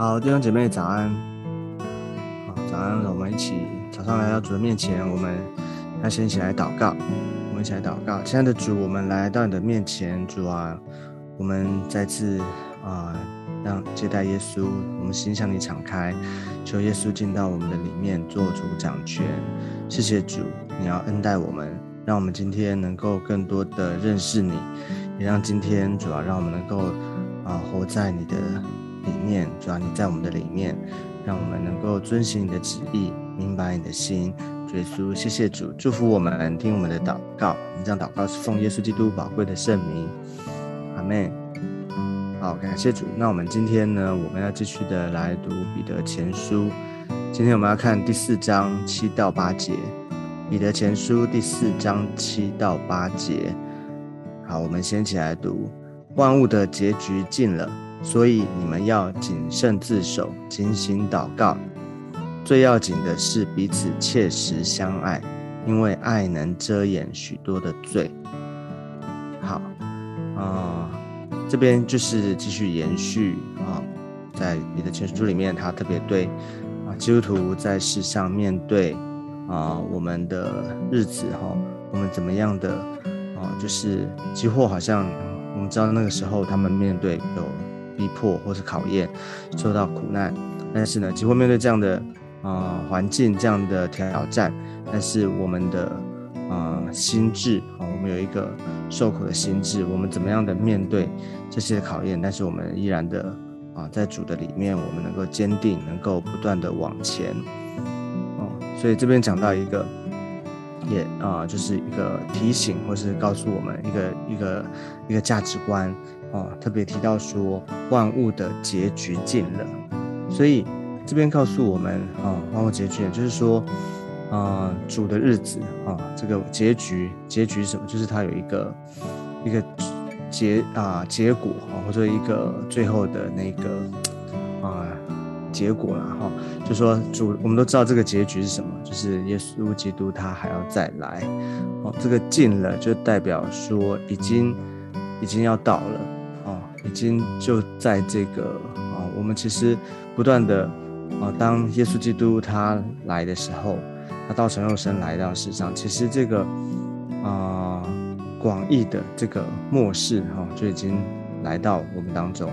好，弟兄姐妹早安。好，早安，我们一起早上来到主的面前，我们要先一起来祷告。我们一起来祷告，亲爱的主，我们来到你的面前，主啊，我们再次啊，让接待耶稣，我们心向你敞开，求耶稣进到我们的里面，做主掌权。谢谢主，你要恩待我们，让我们今天能够更多的认识你，也让今天主啊，让我们能够啊，活在你的。里面，主要你在我们的里面，让我们能够遵循你的旨意，明白你的心。耶稣，谢谢主，祝福我们，听我们的祷告。我们这样祷告是奉耶稣基督宝贵的圣名，阿门。好，感谢主。那我们今天呢，我们要继续的来读彼得前书。今天我们要看第四章七到八节，彼得前书第四章七到八节。好，我们先起来读，万物的结局近了。所以你们要谨慎自守，警醒祷告。最要紧的是彼此切实相爱，因为爱能遮掩许多的罪。好，啊，这边就是继续延续啊，在你的前书里面，他特别对啊基督徒在世上面对啊我们的日子哈，我们怎么样的啊，就是几乎好像我们知道那个时候他们面对有。逼迫或是考验，受到苦难，但是呢，几乎面对这样的啊环境，这样的挑战，但是我们的啊心智啊，我们有一个受苦的心智，我们怎么样的面对这些考验？但是我们依然的啊，在主的里面，我们能够坚定，能够不断的往前哦。所以这边讲到一个，也啊，就是一个提醒，或是告诉我们一个一个一个价值观。哦，特别提到说万物的结局近了，所以这边告诉我们啊，万物结局就是说，啊，主的日子啊，这个结局结局是什么？就是它有一个一个结啊结果啊，或者一个最后的那个啊结果了哈。就说主，我们都知道这个结局是什么，就是耶稣基督他还要再来哦。这个近了，就代表说已经已经要到了。已经就在这个啊，我们其实不断的啊，当耶稣基督他来的时候，他道成肉身来到世上，其实这个啊广义的这个末世哈就已经来到我们当中，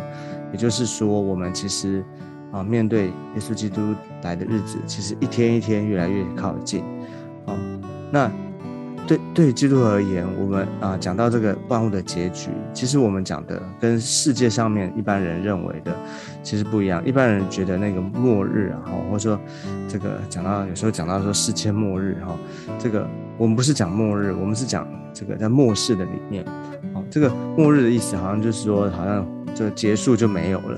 也就是说，我们其实啊面对耶稣基督来的日子，其实一天一天越来越靠近，啊，那。对对，基督而言，我们啊讲到这个万物的结局，其实我们讲的跟世界上面一般人认为的其实不一样。一般人觉得那个末日啊，或者说这个讲到有时候讲到说世界末日哈，这个我们不是讲末日，我们是讲这个在末世的里面，哦，这个末日的意思好像就是说好像就结束就没有了，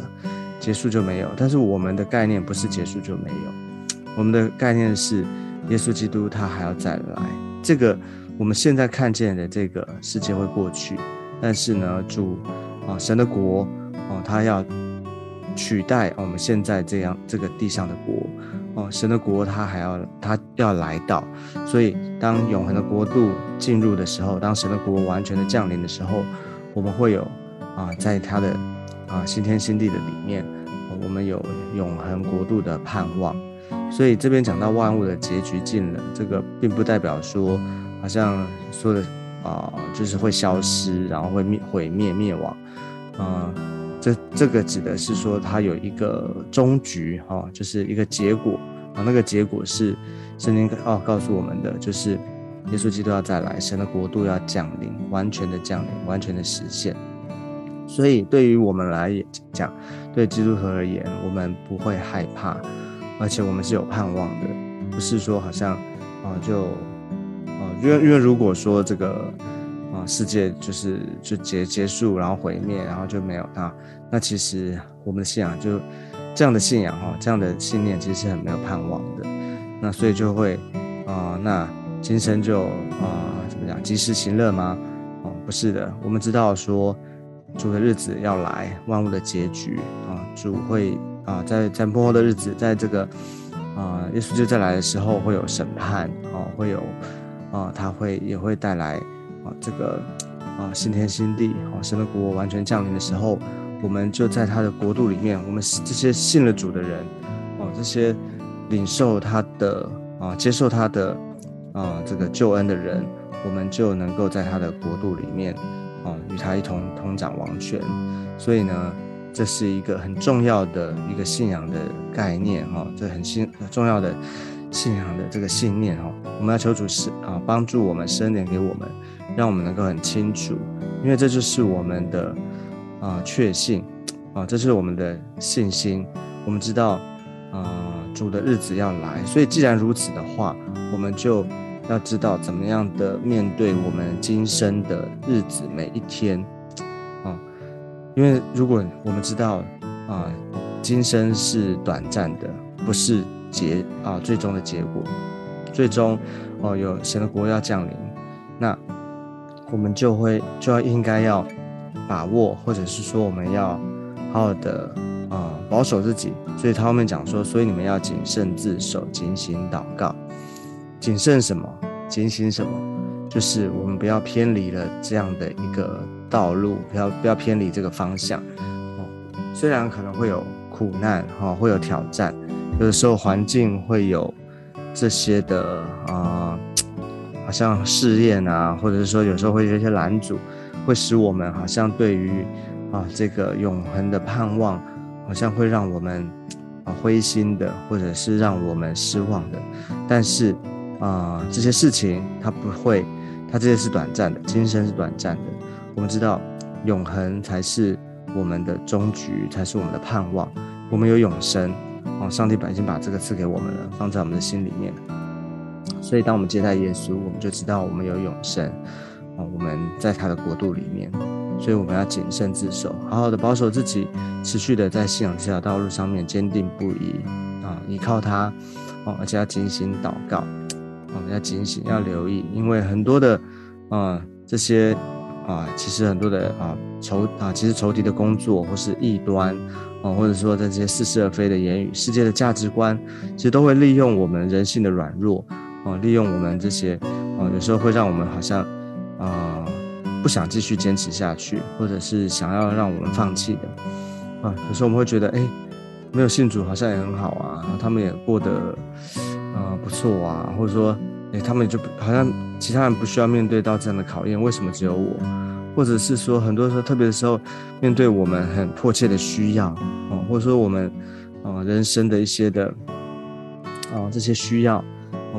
结束就没有。但是我们的概念不是结束就没有，我们的概念是耶稣基督他还要再来，这个。我们现在看见的这个世界会过去，但是呢，主啊，神的国哦，他要取代我们现在这样这个地上的国哦，神的国他还要他要来到，所以当永恒的国度进入的时候，当神的国完全的降临的时候，我们会有啊，在他的啊新天新地的里面，我们有永恒国度的盼望。所以这边讲到万物的结局近了，这个并不代表说。好像说的啊，就是会消失，然后会灭毁灭灭亡，啊，这这个指的是说它有一个终局哈，就是一个结果啊，那个结果是圣经哦告诉我们的，就是耶稣基督要再来，神的国度要降临，完全的降临，完全的实现。所以对于我们来讲，对基督徒而言，我们不会害怕，而且我们是有盼望的，不是说好像啊就。啊因为因为如果说这个啊世界就是就结结束，然后毁灭，然后就没有它，那其实我们的信仰就这样的信仰哈，这样的信念其实是很没有盼望的。那所以就会啊，那今生就啊怎么讲及时行乐吗？哦，不是的，我们知道说主的日子要来，万物的结局啊，主会啊在在末后的日子，在这个啊耶稣就再来的时候会有审判啊，会有。啊，他会也会带来啊，这个啊新天新地啊，神的国完全降临的时候，我们就在他的国度里面，我们这些信了主的人，哦，这些领受他的啊，接受他的啊这个救恩的人，我们就能够在他的国度里面，哦，与他一同同掌王权。所以呢，这是一个很重要的一个信仰的概念，哈，这很信重要的信仰的这个信念，哈，我们要求主是啊，帮助我们生点给我们，让我们能够很清楚，因为这就是我们的。啊，确信啊，这是我们的信心。我们知道，啊，主的日子要来，所以既然如此的话，我们就要知道怎么样的面对我们今生的日子每一天。因为如果我们知道啊，今生是短暂的，不是结啊最终的结果，最终哦有神的国要降临，那我们就会就要应该要。把握，或者是说我们要好好的啊保守自己，所以他后面讲说，所以你们要谨慎自守，警醒祷告。谨慎什么？警醒什么？就是我们不要偏离了这样的一个道路，不要不要偏离这个方向。哦，虽然可能会有苦难哈，会有挑战，有的时候环境会有这些的啊，好像试验啊，或者是说有时候会有一些拦阻。会使我们好像对于啊这个永恒的盼望，好像会让我们啊灰心的，或者是让我们失望的。但是啊这些事情它不会，它这些是短暂的，今生是短暂的。我们知道永恒才是我们的终局，才是我们的盼望。我们有永生哦，上帝已经把这个赐给我们了，放在我们的心里面。所以当我们接待耶稣，我们就知道我们有永生。我们在他的国度里面，所以我们要谨慎自守，好好的保守自己，持续的在信仰这条道路上面坚定不移啊，依靠他哦，而且要警醒祷告哦，要警醒，要留意，因为很多的啊这些啊，其实很多的啊仇啊，其实仇敌的工作或是异端啊，或者说在这些似是而非的言语，世界的价值观，其实都会利用我们人性的软弱啊，利用我们这些啊，有时候会让我们好像。啊，不想继续坚持下去，或者是想要让我们放弃的啊。有时候我们会觉得，哎，没有信主好像也很好啊，他们也过得啊不错啊，或者说，哎，他们就好像其他人不需要面对到这样的考验，为什么只有我？或者是说，很多时候特别的时候，面对我们很迫切的需要啊，或者说我们啊人生的一些的啊这些需要。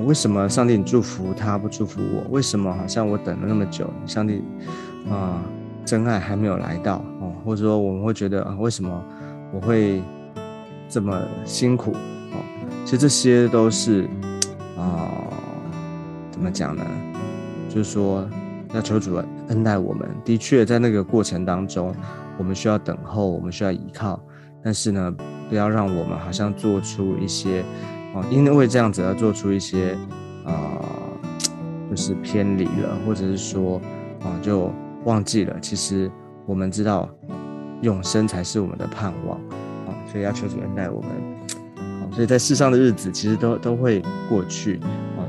为什么上帝你祝福他不祝福我？为什么好像我等了那么久，上帝啊真爱还没有来到哦？或者说我们会觉得啊，为什么我会这么辛苦哦？其实这些都是啊，怎么讲呢？就是说要求主恩待我们。的确，在那个过程当中，我们需要等候，我们需要依靠，但是呢，不要让我们好像做出一些。哦，因为这样子而做出一些，啊，就是偏离了，或者是说，啊，就忘记了。其实我们知道，永生才是我们的盼望，啊，所以要求主恩待我们。好，所以在世上的日子其实都都会过去，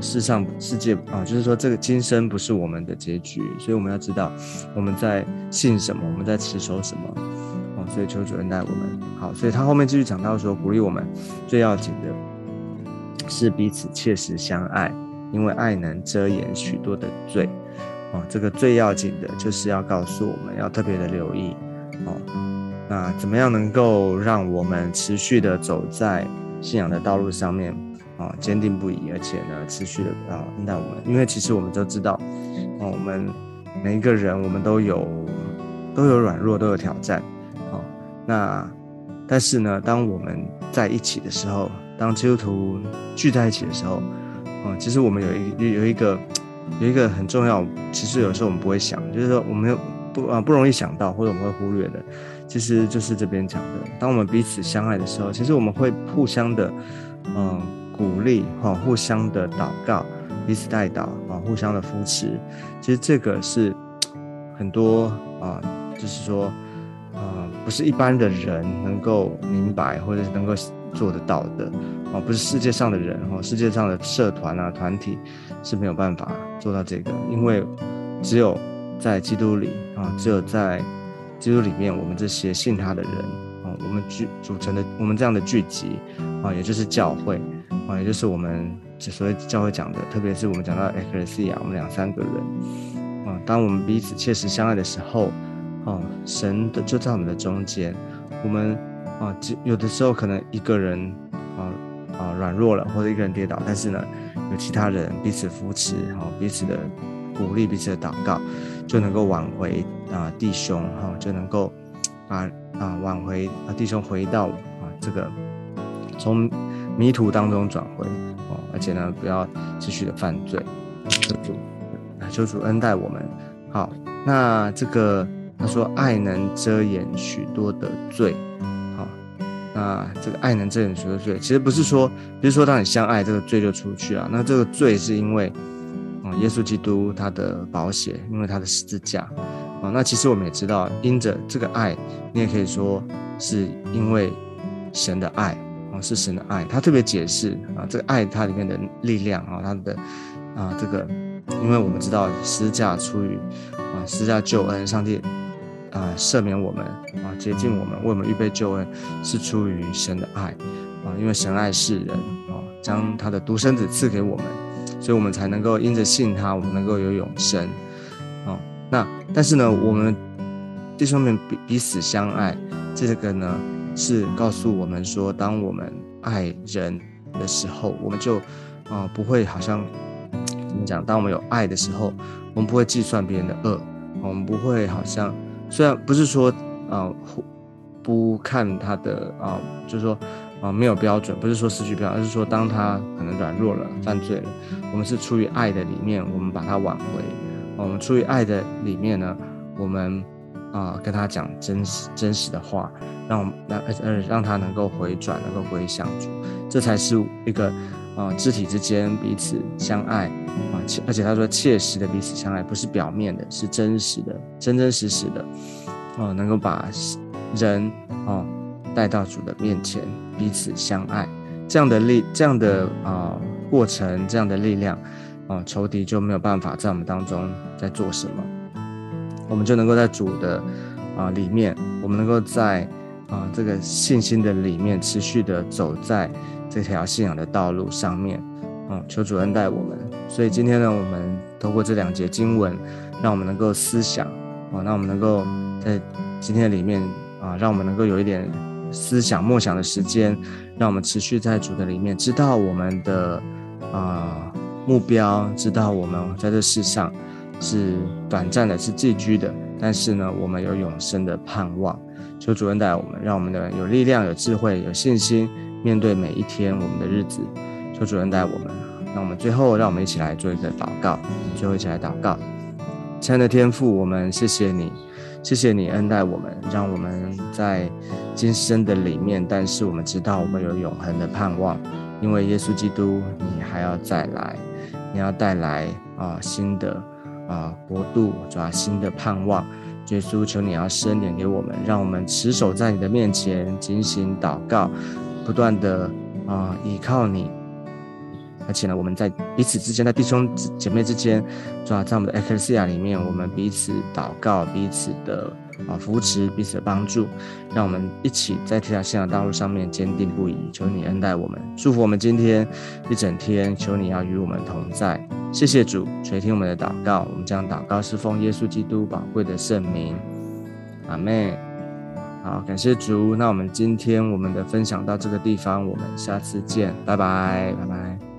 世上世界啊，就是说这个今生不是我们的结局，所以我们要知道我们在信什么，我们在持守什么，哦，所以求主恩待我们。好，所以他后面继续讲到说，鼓励我们最要紧的。是彼此切实相爱，因为爱能遮掩许多的罪。哦，这个最要紧的就是要告诉我们要特别的留意。哦，那怎么样能够让我们持续的走在信仰的道路上面？啊，坚定不移，而且呢，持续的啊恩待我们。因为其实我们都知道，啊，我们每一个人我们都有都有软弱，都有挑战。啊，那但是呢，当我们在一起的时候，当基督徒聚在一起的时候，啊，其实我们有一有一个有一个很重要，其实有时候我们不会想，就是说我们不啊不容易想到，或者我们会忽略的，其实就是这边讲的，当我们彼此相爱的时候，其实我们会互相的嗯鼓励哈，互相的祷告，彼此带祷啊，互相的扶持，其实这个是很多啊，就是说啊，不是一般的人能够明白，或者是能够。做得到的。哦，不是世界上的人哦，世界上的社团啊团体是没有办法做到这个，因为只有在基督里啊，只有在基督里面我们这些信他的人啊，我们聚组成的我们这样的聚集啊，也就是教会。啊，也就是我们所谓教会讲的，特别是我们讲到 Ecclesia，我们两三个人啊，当我们彼此切实相爱的时候啊，神的就在我们的中间，我们啊，有的时候可能一个人啊啊软弱了，或者一个人跌倒，但是呢，有其他人彼此扶持，哈，彼此的。鼓励彼此的祷告，就能够挽回啊弟兄哈，就能够把啊挽回啊弟兄回到啊这个从迷途当中转回哦，而且呢不要继续的犯罪。求主，求主恩待我们。好，那这个他说爱能遮掩许多的罪。好，那这个爱能遮掩许多罪，其实不是说不是说当你相爱，这个罪就出去了。那这个罪是因为。耶稣基督他的保险，因为他的十字架啊，那其实我们也知道，因着这个爱，你也可以说是因为神的爱啊，是神的爱。他特别解释啊，这个爱它里面的力量啊，它的啊这个，因为我们知道十字架出于啊十字架救恩，上帝啊赦免我们啊洁净我们，为我们预备救恩，是出于神的爱啊，因为神爱世人啊，将他的独生子赐给我们。所以，我们才能够因着信他，我们能够有永生。哦，那但是呢，我们弟兄们彼彼此相爱，这个呢是告诉我们说，当我们爱人的时候，我们就啊不会好像怎么讲？当我们有爱的时候，我们不会计算别人的恶，我们不会好像虽然不是说啊不看他的啊，就是说。啊，没有标准，不是说失去标准，而是说当他可能软弱了、犯罪了，我们是出于爱的里面，我们把他挽回。我们出于爱的里面呢，我们啊跟他讲真实真实的话，让让呃让他能够回转，能够归向主，这才是一个啊肢体之间彼此相爱啊，而且他说切实的彼此相爱，不是表面的，是真实的，真真实实的哦，能够把人哦带到主的面前。彼此相爱，这样的力，这样的啊过程，这样的力量啊，仇敌就没有办法在我们当中在做什么。我们就能够在主的啊里面，我们能够在啊这个信心的里面持续的走在这条信仰的道路上面。嗯，求主恩待我们。所以今天呢，我们通过这两节经文，让我们能够思想啊，让我们能够在今天里面啊，让我们能够有一点。思想默想的时间，让我们持续在主的里面，知道我们的啊目标，知道我们在这世上是短暂的，是寄居的，但是呢，我们有永生的盼望。求主恩待我们，让我们的有力量、有智慧、有信心，面对每一天我们的日子。求主恩待我们。那我们最后，让我们一起来做一个祷告。最后一起来祷告，亲爱的天父，我们谢谢你。谢谢你恩待我们，让我们在今生的里面，但是我们知道我们有永恒的盼望，因为耶稣基督，你还要再来，你要带来啊新的啊国度，抓新的盼望。耶稣，求你要伸脸给我们，让我们持守在你的面前，警醒祷告，不断的啊依靠你。而且呢，我们在彼此之间，在弟兄姐妹之间，主要在我们的 e c l e s i a 里面，我们彼此祷告，彼此的啊扶持，彼此的帮助，让我们一起在这条信仰道路上面坚定不移。求你恩待我们，祝福我们今天一整天。求你要与我们同在。谢谢主垂听我们的祷告，我们将祷告是奉耶稣基督宝贵的圣名。阿妹，好，感谢主。那我们今天我们的分享到这个地方，我们下次见，拜拜，拜拜。